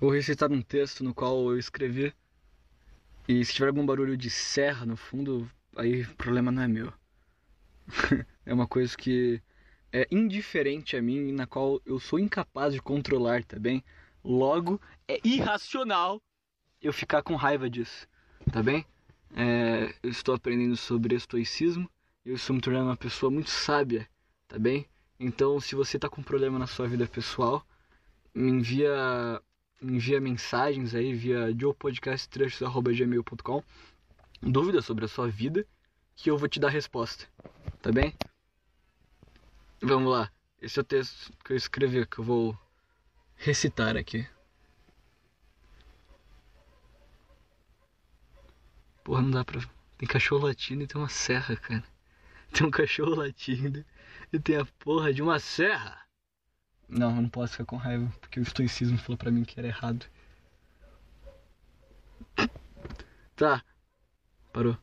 Vou recitar um texto no qual eu escrevi. E se tiver algum barulho de serra no fundo, aí o problema não é meu. é uma coisa que é indiferente a mim, na qual eu sou incapaz de controlar, tá bem? Logo, é irracional eu ficar com raiva disso, tá bem? É, eu estou aprendendo sobre estoicismo, eu estou me tornando uma pessoa muito sábia, tá bem? Então, se você está com problema na sua vida pessoal, me envia, envia mensagens aí via joepodcasttrechos.gmail.com dúvidas sobre a sua vida que eu vou te dar resposta, tá bem? Vamos lá, esse é o texto que eu escrevi, que eu vou recitar aqui. Porra, não dá pra. Tem cachorro latindo e tem uma serra, cara. Tem um cachorro latindo e tem a porra de uma serra. Não, eu não posso ficar com raiva, porque o estoicismo falou pra mim que era errado. Tá. Parou.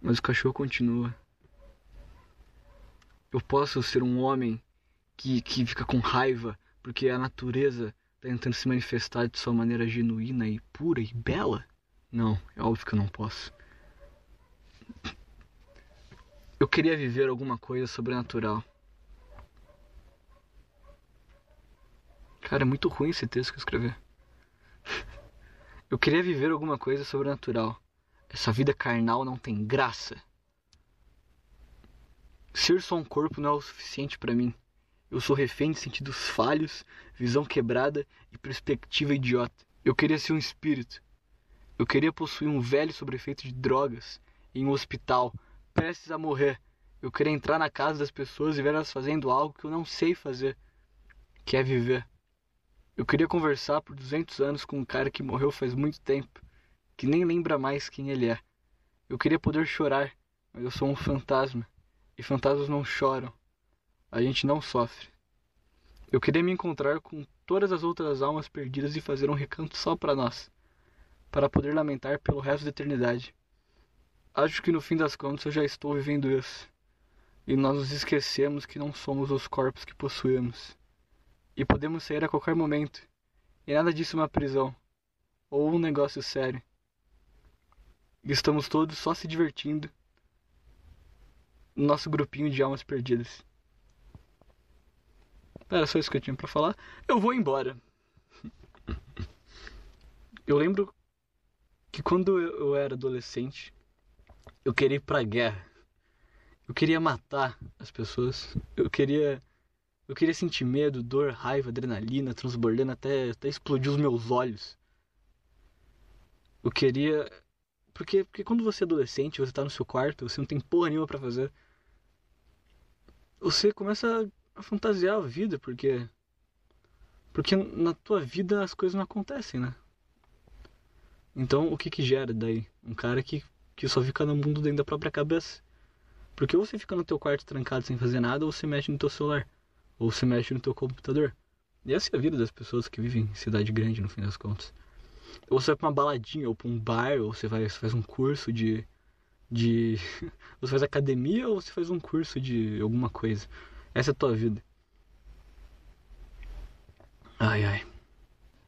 Mas o cachorro continua. Eu posso ser um homem que, que fica com raiva porque a natureza está tentando se manifestar de sua maneira genuína e pura e bela? Não, é óbvio que eu não posso. Eu queria viver alguma coisa sobrenatural. Cara, é muito ruim esse texto que eu escrevi. Eu queria viver alguma coisa sobrenatural. Essa vida carnal não tem graça. Ser só um corpo não é o suficiente para mim. Eu sou refém de sentidos falhos, visão quebrada e perspectiva idiota. Eu queria ser um espírito. Eu queria possuir um velho sobre efeito de drogas em um hospital, prestes a morrer. Eu queria entrar na casa das pessoas e ver elas fazendo algo que eu não sei fazer, que é viver. Eu queria conversar por 200 anos com um cara que morreu faz muito tempo, que nem lembra mais quem ele é. Eu queria poder chorar, mas eu sou um fantasma, e fantasmas não choram a gente não sofre. Eu queria me encontrar com todas as outras almas perdidas e fazer um recanto só para nós, para poder lamentar pelo resto da eternidade. Acho que no fim das contas eu já estou vivendo isso. E nós nos esquecemos que não somos os corpos que possuímos. E podemos sair a qualquer momento. E nada disso é uma prisão. Ou um negócio sério. Estamos todos só se divertindo. No nosso grupinho de almas perdidas. Era só isso que eu tinha para falar. Eu vou embora. Eu lembro que quando eu era adolescente, eu queria ir pra guerra. Eu queria matar as pessoas. Eu queria eu queria sentir medo, dor, raiva, adrenalina transbordando até, até explodir os meus olhos. Eu queria porque porque quando você é adolescente, você tá no seu quarto, você não tem porra nenhuma para fazer. Você começa a fantasiar a vida, porque. Porque na tua vida as coisas não acontecem, né? Então o que que gera daí? Um cara que, que só fica no mundo dentro da própria cabeça. Porque ou você fica no teu quarto trancado sem fazer nada, ou você mexe no teu celular. Ou você mexe no teu computador. E essa é a vida das pessoas que vivem em cidade grande, no fim das contas. Ou você vai pra uma baladinha, ou pra um bar, ou você, vai, você faz um curso de. de. você faz academia, ou você faz um curso de alguma coisa. Essa é a tua vida. Ai, ai.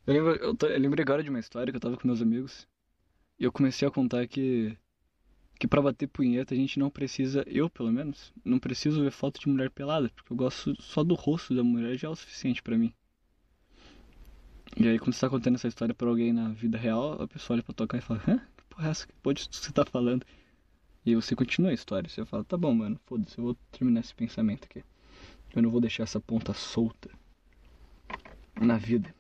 Eu, lembro, eu, eu lembrei agora de uma história que eu tava com meus amigos. E eu comecei a contar que. Que pra bater punheta a gente não precisa, eu pelo menos, não preciso ver foto de mulher pelada, porque eu gosto só do rosto da mulher já é o suficiente para mim. E aí quando você tá contando essa história pra alguém na vida real, a pessoa olha pra tocar e fala, hã? Que porra é essa? Que porra você tá falando? E aí você continua a história. Você fala, tá bom, mano, foda-se, eu vou terminar esse pensamento aqui. Eu não vou deixar essa ponta solta na vida.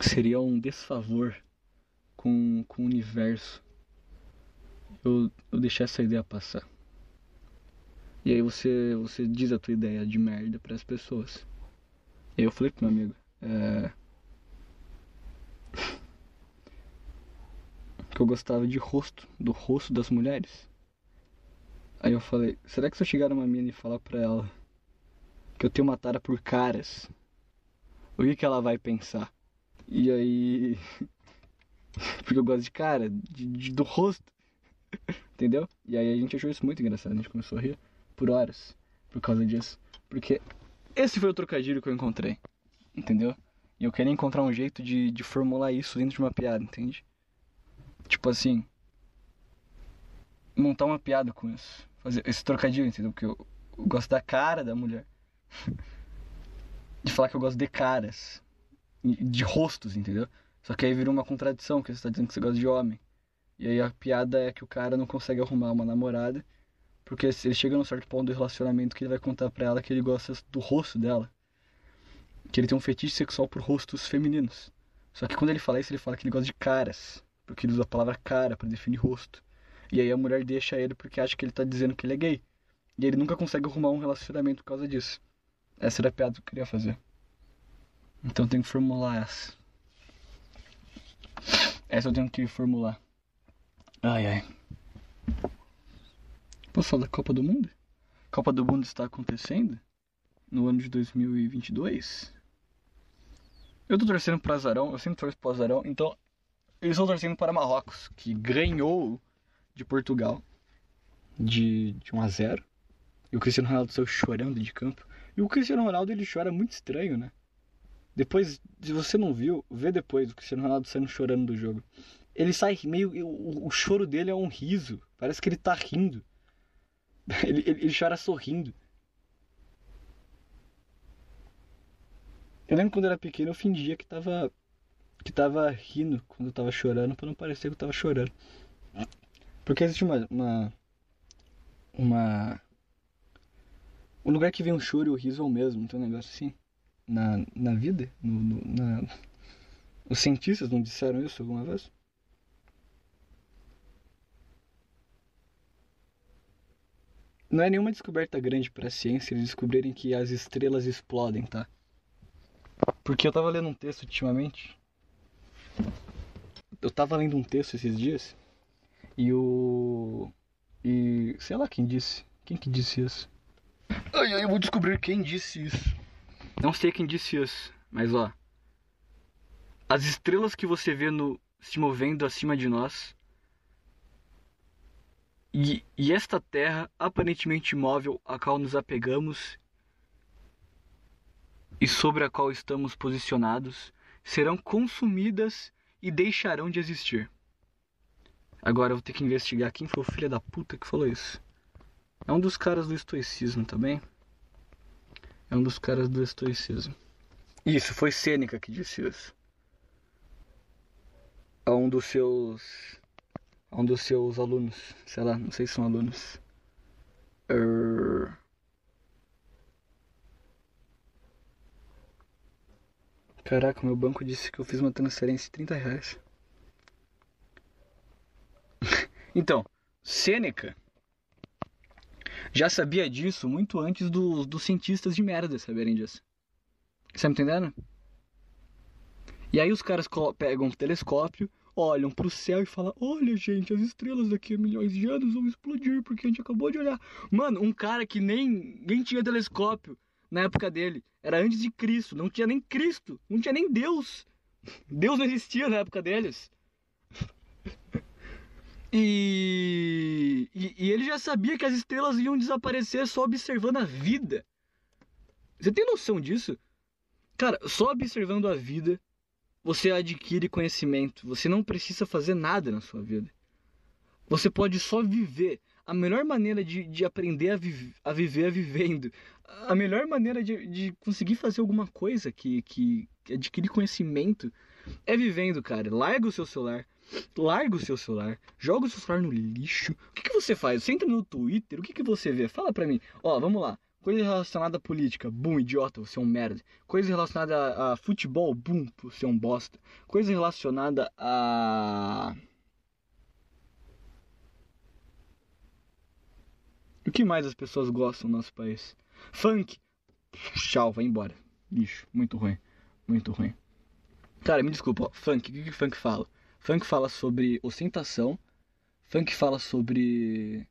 Seria um desfavor com, com o universo. Eu, eu essa ideia passar. E aí você, você diz a tua ideia de merda para as pessoas. E aí eu falei pro meu amigo, é... que eu gostava de rosto, do rosto das mulheres. Aí eu falei, será que se eu chegar numa mina e falar pra ela que eu tenho uma tara por caras, o que, que ela vai pensar? E aí. Porque eu gosto de cara, de, de, do rosto. Entendeu? E aí a gente achou isso muito engraçado. A gente começou a rir por horas por causa disso. Porque esse foi o trocadilho que eu encontrei. Entendeu? E eu queria encontrar um jeito de, de formular isso dentro de uma piada, entende? Tipo assim. Montar uma piada com isso. Fazer esse trocadilho, entendeu? Porque eu, eu gosto da cara da mulher. de falar que eu gosto de caras. De rostos, entendeu? Só que aí virou uma contradição, porque você tá dizendo que você gosta de homem. E aí a piada é que o cara não consegue arrumar uma namorada, porque ele chega num certo ponto do relacionamento que ele vai contar pra ela que ele gosta do rosto dela. Que ele tem um fetiche sexual por rostos femininos. Só que quando ele fala isso, ele fala que ele gosta de caras, porque ele usa a palavra cara para definir rosto. E aí a mulher deixa ele porque acha que ele tá dizendo que ele é gay. E ele nunca consegue arrumar um relacionamento por causa disso. Essa era a piada que eu queria fazer. Então eu tenho que formular essa. Essa eu tenho que formular. Ai ai. Posso falar da Copa do Mundo? A Copa do Mundo está acontecendo no ano de 2022. Eu tô torcendo para Azarão, eu sempre torço para Azarão, então eu estou torcendo para Marrocos, que ganhou de Portugal de, de 1 a 0. E o Cristiano Ronaldo saiu chorando de campo. E o Cristiano Ronaldo ele chora muito estranho, né? Depois, se você não viu, vê depois o Cristiano Ronaldo saindo chorando do jogo. Ele sai meio. O, o choro dele é um riso. Parece que ele tá rindo. Ele, ele, ele chora sorrindo. Eu lembro quando eu era pequeno eu fingia que tava. que tava rindo quando eu tava chorando pra não parecer que eu tava chorando. Porque existe uma. uma. uma o lugar que vem o choro e o riso é o mesmo, então um negócio assim. Na, na vida? No, no, na... Os cientistas não disseram isso alguma vez? Não é nenhuma descoberta grande para a ciência eles descobrirem que as estrelas explodem, tá? Porque eu tava lendo um texto ultimamente. Eu tava lendo um texto esses dias. E o. E. sei lá quem disse. Quem que disse isso? Ai, ai, eu vou descobrir quem disse isso. Não sei quem disse isso, mas ó. As estrelas que você vê no se movendo acima de nós e, e esta terra aparentemente imóvel a qual nos apegamos e sobre a qual estamos posicionados serão consumidas e deixarão de existir. Agora eu vou ter que investigar quem foi o filho da puta que falou isso. É um dos caras do estoicismo também. É um dos caras do estoicismo. Isso, foi Sêneca que disse isso. A um dos seus um dos seus alunos, sei lá, não sei se são alunos. Er... Caraca, meu banco disse que eu fiz uma transferência de 30 reais. então, Sêneca já sabia disso muito antes do, dos cientistas de merda saberem disso. Você tá me entendendo? E aí os caras pegam um telescópio, olham para o céu e falam: Olha, gente, as estrelas daqui a milhões de anos vão explodir porque a gente acabou de olhar. Mano, um cara que nem, nem tinha telescópio na época dele, era antes de Cristo, não tinha nem Cristo, não tinha nem Deus. Deus não existia na época deles. E, e, e, ele já sabia que as estrelas iam desaparecer só observando a vida. Você tem noção disso? Cara, só observando a vida você adquire conhecimento. Você não precisa fazer nada na sua vida. Você pode só viver. A melhor maneira de, de aprender a, vi a viver é vivendo. A melhor maneira de, de conseguir fazer alguma coisa que, que, que adquirir conhecimento é vivendo, cara. Larga o seu celular. Larga o seu celular, joga o seu celular no lixo. O que, que você faz? Você entra no Twitter, o que, que você vê? Fala pra mim. Ó, vamos lá. Coisa relacionada à política, bum, idiota, você é um merda. Coisa relacionada a, a futebol, bum, você é um bosta. Coisa relacionada a. O que mais as pessoas gostam no nosso país? Funk. Tchau, vai embora. Lixo, muito ruim. Muito ruim. Cara, me desculpa, ó. funk, o que, que funk fala? Funk fala sobre ostentação. Funk fala sobre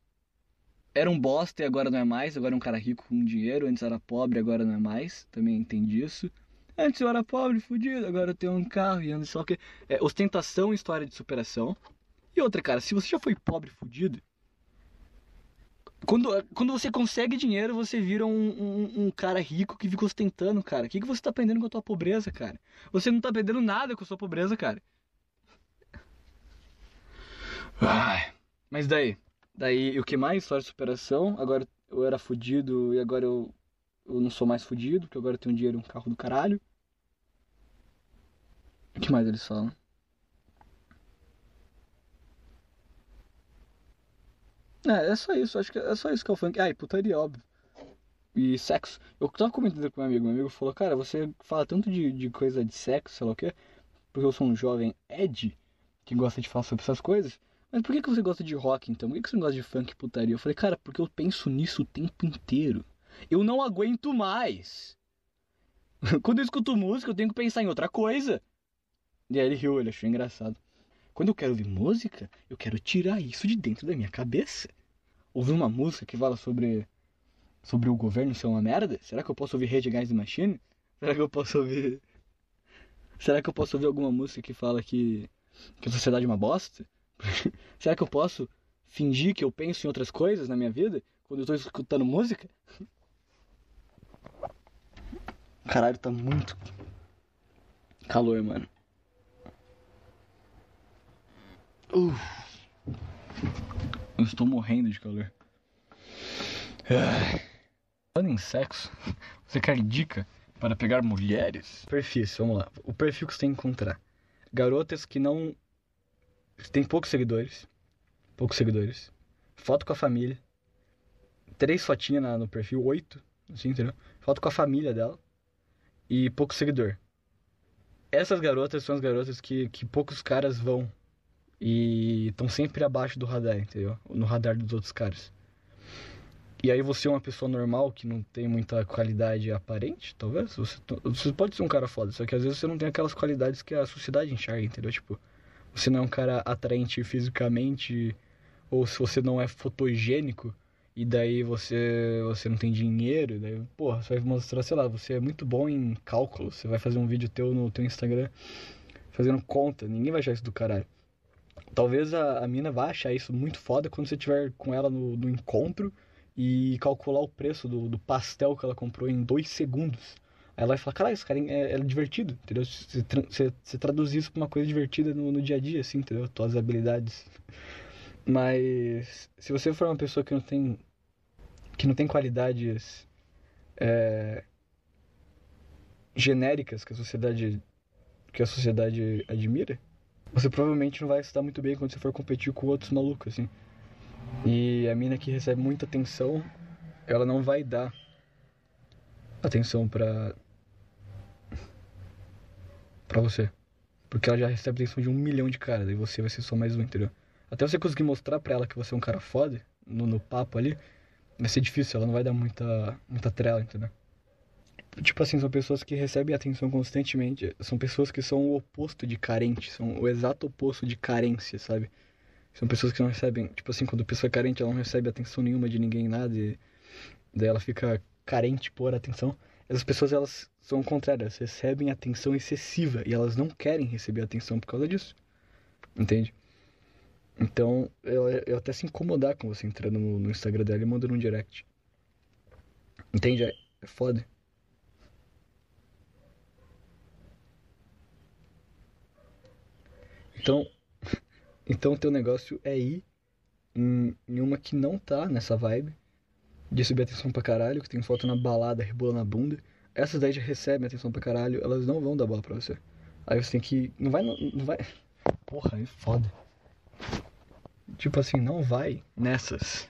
era um bosta e agora não é mais, agora é um cara rico com dinheiro, antes era pobre, agora não é mais, também entendi isso. Antes eu era pobre, fudido, agora eu tenho um carro e ando só que. É, ostentação e história de superação. E outra, cara, se você já foi pobre fudido, Quando, quando você consegue dinheiro, você vira um, um, um cara rico que fica ostentando, cara. O que, que você tá aprendendo com a tua pobreza, cara? Você não tá aprendendo nada com a sua pobreza, cara. Ai. Mas daí? Daí, o que mais? História de superação. Agora eu era fudido e agora eu, eu não sou mais fudido, porque agora eu tenho dinheiro um carro do caralho. O que mais eles falam? É, é só isso, acho que é só isso que é o funk. Ah, e putaria, óbvio. E sexo. Eu tava comentando com meu amigo, meu amigo falou, cara, você fala tanto de, de coisa de sexo, sei lá o quê, porque eu sou um jovem Ed, que gosta de falar sobre essas coisas. Mas por que, que você gosta de rock então? Por que, que você não gosta de funk putaria? Eu falei, cara, porque eu penso nisso o tempo inteiro. Eu não aguento mais. Quando eu escuto música, eu tenho que pensar em outra coisa. E aí ele riu, ele achou engraçado. Quando eu quero ouvir música, eu quero tirar isso de dentro da minha cabeça. Ouvir uma música que fala sobre sobre o governo ser uma merda? Será que eu posso ouvir Against the Machine? Será que eu posso ouvir Será que eu posso ouvir alguma música que fala que que a sociedade é uma bosta? Será que eu posso fingir que eu penso em outras coisas na minha vida quando eu tô escutando música? Caralho, tá muito calor, mano. Uh. Eu estou morrendo de calor. Falando em sexo, você quer dica para pegar mulheres? Perfis, vamos lá. O perfil que você tem que encontrar. Garotas que não. Tem poucos seguidores. Poucos seguidores. Foto com a família. Três fotinhas no perfil, oito. Assim, entendeu? Foto com a família dela. E pouco seguidor. Essas garotas são as garotas que, que poucos caras vão e estão sempre abaixo do radar, entendeu? No radar dos outros caras. E aí você é uma pessoa normal que não tem muita qualidade aparente, talvez. Você, você pode ser um cara foda, só que às vezes você não tem aquelas qualidades que a sociedade enxerga, entendeu? Tipo, você não é um cara atraente fisicamente, ou se você não é fotogênico, e daí você você não tem dinheiro, daí, porra, você vai mostrar, sei lá, você é muito bom em cálculo, você vai fazer um vídeo teu no teu Instagram fazendo conta, ninguém vai achar isso do caralho. Talvez a, a mina vá achar isso muito foda quando você estiver com ela no, no encontro e calcular o preço do, do, pastel que ela comprou em dois segundos. Ela vai falar, caralho, esse cara é, é divertido, entendeu? Você, você, você traduz isso pra uma coisa divertida no, no dia a dia, assim, entendeu? Tuas habilidades. Mas se você for uma pessoa que não tem que não tem qualidades é, genéricas que a sociedade que a sociedade admira, você provavelmente não vai se dar muito bem quando você for competir com outros malucos, assim. E a mina que recebe muita atenção, ela não vai dar atenção pra. Pra você. Porque ela já recebe atenção de um milhão de caras, e você vai ser só mais um, entendeu? Até você conseguir mostrar pra ela que você é um cara foda, no, no papo ali, vai ser difícil, ela não vai dar muita, muita trela, entendeu? Tipo assim, são pessoas que recebem atenção constantemente. São pessoas que são o oposto de carente, são o exato oposto de carência, sabe? São pessoas que não recebem, tipo assim, quando a pessoa é carente, ela não recebe atenção nenhuma de ninguém, nada, e daí ela fica carente por atenção. Essas pessoas, elas são elas recebem atenção excessiva e elas não querem receber atenção por causa disso. Entende? Então, eu até se incomodar com você entrando no, no Instagram dela e mandando um direct. Entende? É, é foda. Então, então teu negócio é ir em, em, uma que não tá nessa vibe de subir atenção pra caralho, que tem foto na balada, rebola na bunda. Essas daí já recebem atenção pra caralho, elas não vão dar bola pra você. Aí você tem que. Não vai. Não, vai. Porra, é foda. Tipo assim, não vai nessas.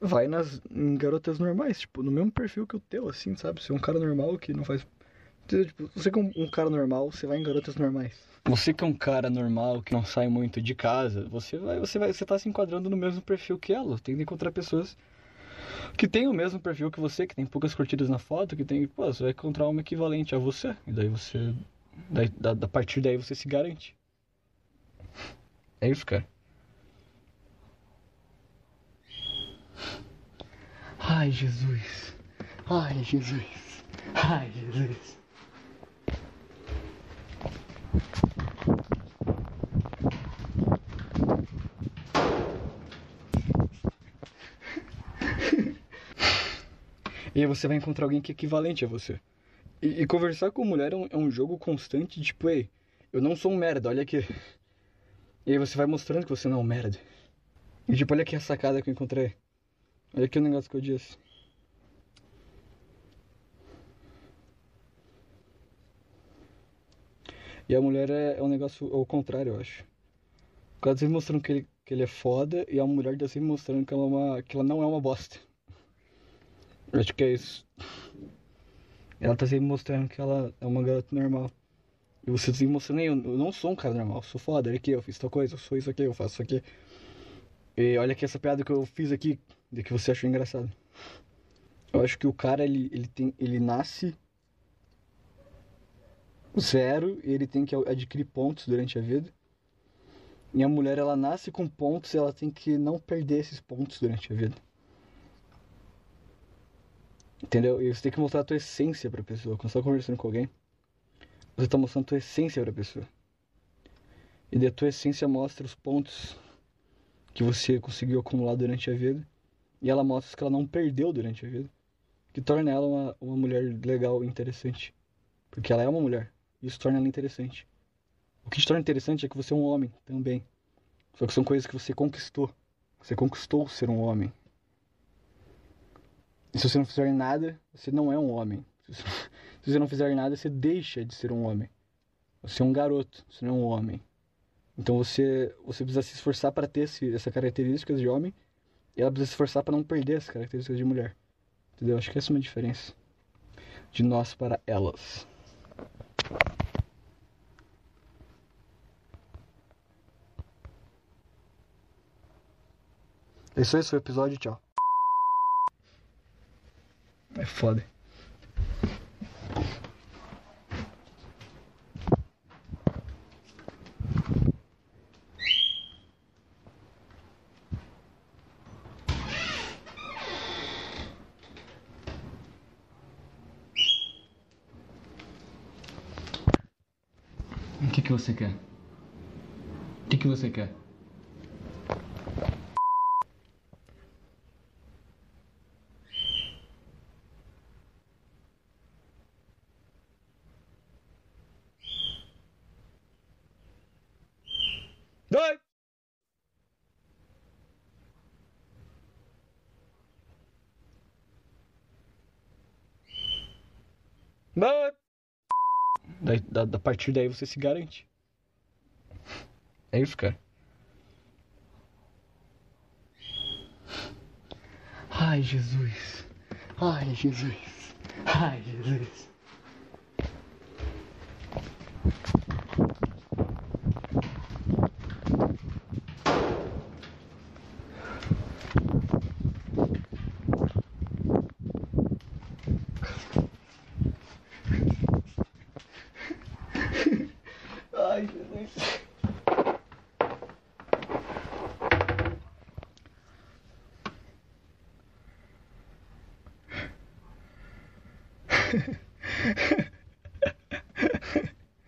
Vai nas em garotas normais, tipo, no mesmo perfil que o teu, assim, sabe? Você é um cara normal que não faz Tipo, você que é um cara normal, você vai em garotas normais. Você que é um cara normal, que não sai muito de casa, você vai, você vai, você tá se enquadrando no mesmo perfil que ela. Tem que encontrar pessoas que têm o mesmo perfil que você, que tem poucas curtidas na foto, que tem, pô, você vai encontrar uma equivalente a você. E daí você, daí, da, da partir daí você se garante. É isso, cara. Ai, Jesus. Ai, Jesus. Ai, Jesus. E aí você vai encontrar alguém que é equivalente a você. E, e conversar com mulher é um, é um, jogo constante, tipo, ei, eu não sou um merda, olha aqui. E aí você vai mostrando que você não é um merda. E tipo, olha aqui a sacada que eu encontrei. Olha aqui o negócio que eu disse. E a mulher é, é um negócio ao contrário, eu acho. O cara sempre mostrando que ele, que ele é foda e a mulher tá sempre mostrando que ela, é uma, que ela não é uma bosta. Acho que é isso. Ela tá sempre mostrando que ela é uma garota normal. E você tá sempre mostrando, eu, não sou um cara normal, sou foda, olha aqui, eu fiz tal coisa, eu sou isso aqui, eu faço isso aqui. E olha aqui essa piada que eu fiz aqui, de que você achou engraçado. Eu acho que o cara, ele, ele, tem, ele nasce zero e ele tem que adquirir pontos durante a vida. E a mulher, ela nasce com pontos e ela tem que não perder esses pontos durante a vida. Entendeu? E você tem que mostrar a tua essência pra pessoa. Quando você tá conversando com alguém, você tá mostrando a tua essência pra pessoa. E da tua essência mostra os pontos que você conseguiu acumular durante a vida. E ela mostra que ela não perdeu durante a vida. Que torna ela uma, uma mulher legal e interessante. Porque ela é uma mulher. Isso torna ela interessante. O que te torna interessante é que você é um homem também. Só que são coisas que você conquistou. Você conquistou ser um homem. E se você não fizer nada, você não é um homem. Se você não fizer nada, você deixa de ser um homem. Você é um garoto, você não é um homem. Então você, você precisa se esforçar para ter esse, essa características de homem e ela precisa se esforçar para não perder as características de mulher. Entendeu? Acho que essa é uma diferença de nós para elas. É isso esse foi o episódio, tchau. Foda. O que, que você quer? Da, da partir daí você se garante. É isso, cara. Ai, Jesus. Ai, Jesus. Ai, Jesus.